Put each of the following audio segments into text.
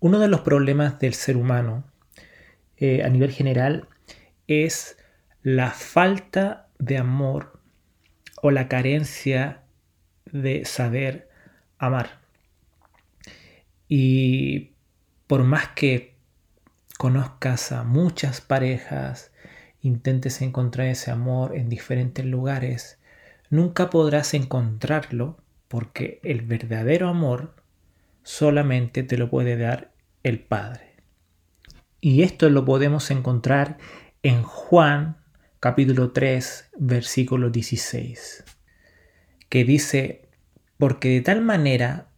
Uno de los problemas del ser humano eh, a nivel general es la falta de amor o la carencia de saber amar. Y por más que conozcas a muchas parejas, intentes encontrar ese amor en diferentes lugares, nunca podrás encontrarlo porque el verdadero amor solamente te lo puede dar el Padre. Y esto lo podemos encontrar en Juan capítulo 3 versículo 16, que dice, porque de tal manera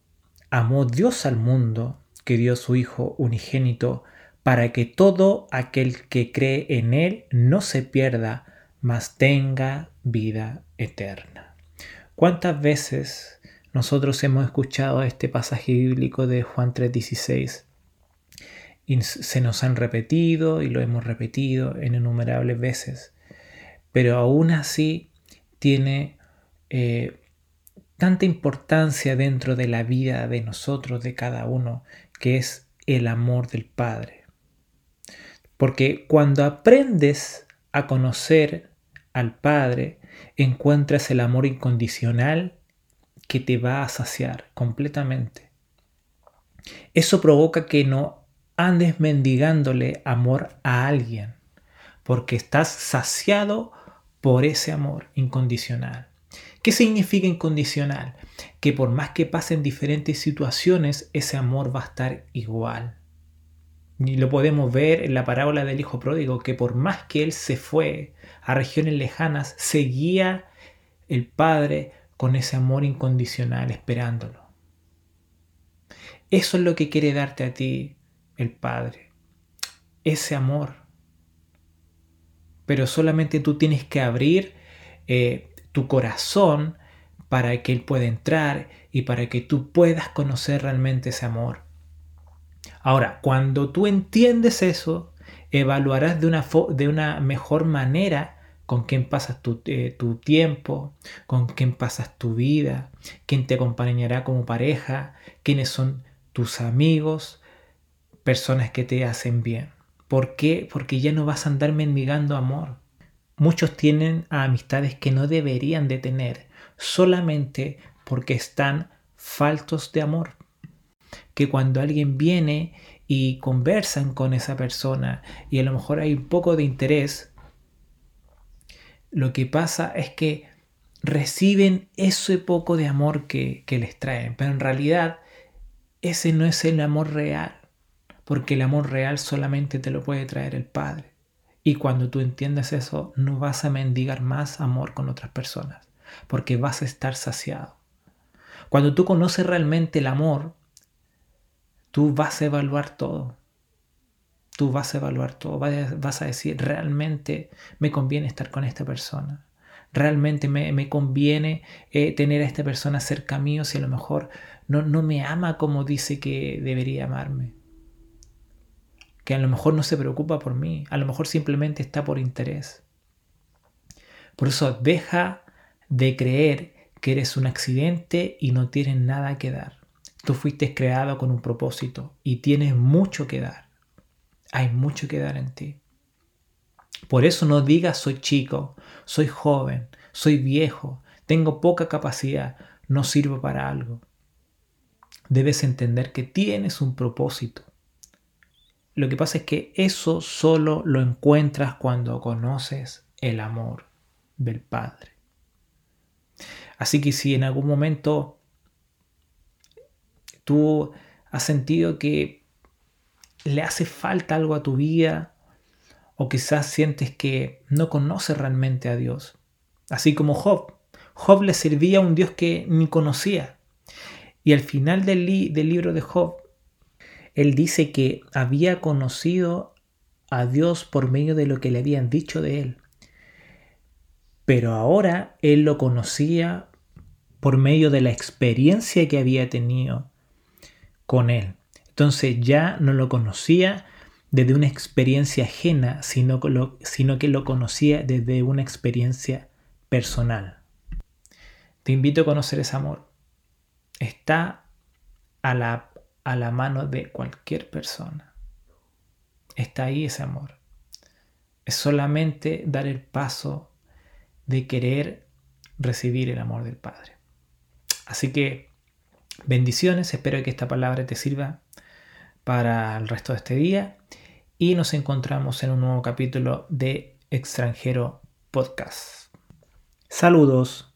amó Dios al mundo que dio su Hijo unigénito para que todo aquel que cree en Él no se pierda, mas tenga vida eterna. ¿Cuántas veces nosotros hemos escuchado este pasaje bíblico de Juan 3:16? Y se nos han repetido y lo hemos repetido en innumerables veces. Pero aún así tiene eh, tanta importancia dentro de la vida de nosotros, de cada uno, que es el amor del Padre. Porque cuando aprendes a conocer al Padre, encuentras el amor incondicional que te va a saciar completamente. Eso provoca que no andes mendigándole amor a alguien, porque estás saciado por ese amor incondicional. ¿Qué significa incondicional? Que por más que pasen diferentes situaciones, ese amor va a estar igual. Y lo podemos ver en la parábola del Hijo Pródigo, que por más que él se fue a regiones lejanas, seguía el Padre con ese amor incondicional esperándolo. Eso es lo que quiere darte a ti el Padre, ese amor. Pero solamente tú tienes que abrir eh, tu corazón para que Él pueda entrar y para que tú puedas conocer realmente ese amor. Ahora, cuando tú entiendes eso, evaluarás de una, de una mejor manera con quién pasas tu, eh, tu, tiempo, con quién pasas tu vida, quién te acompañará como pareja, quiénes son tus amigos, personas que te hacen bien. ¿Por qué? Porque ya no vas a andar mendigando amor. Muchos tienen amistades que no deberían de tener solamente porque están faltos de amor que cuando alguien viene y conversan con esa persona y a lo mejor hay un poco de interés, lo que pasa es que reciben ese poco de amor que, que les traen, pero en realidad ese no es el amor real, porque el amor real solamente te lo puede traer el Padre. Y cuando tú entiendes eso, no vas a mendigar más amor con otras personas, porque vas a estar saciado. Cuando tú conoces realmente el amor, tú vas a evaluar todo. Tú vas a evaluar todo. Vas a decir, realmente me conviene estar con esta persona. Realmente me, conviene eh, tener a esta persona cerca mío si a lo mejor no, no me ama como dice que debería amarme. Que a lo mejor no se preocupa por mí. A lo mejor simplemente está por interés. Por eso deja de creer que eres un accidente y no tienes nada que dar. Tú fuiste creado con un propósito y tienes mucho que dar. Hay mucho que dar en ti. Por eso no digas soy chico, soy joven, soy viejo, tengo poca capacidad, no sirvo para algo. Debes entender que tienes un propósito. Lo que pasa es que eso solo lo encuentras cuando conoces el amor del Padre. Así que si en algún momento tú has sentido que le hace falta algo a tu vida o quizás sientes que no conoces realmente a Dios. Así como Job. Job le servía a un Dios que ni conocía. Y al final del, del libro de Job, él dice que había conocido a Dios por medio de lo que le habían dicho de él. Pero ahora él lo conocía por medio de la experiencia que había tenido con él. Entonces ya no lo conocía desde una experiencia ajena, sino, que lo conocía desde una experiencia personal. Te invito a conocer ese amor. Está a la, a la mano de cualquier persona. Está ahí ese amor. Es solamente dar el paso de querer recibir el amor del Padre. Así que bendiciones, espero que esta palabra te sirva para el resto de este día y nos encontramos en un nuevo capítulo de Extranjero Podcast. Saludos.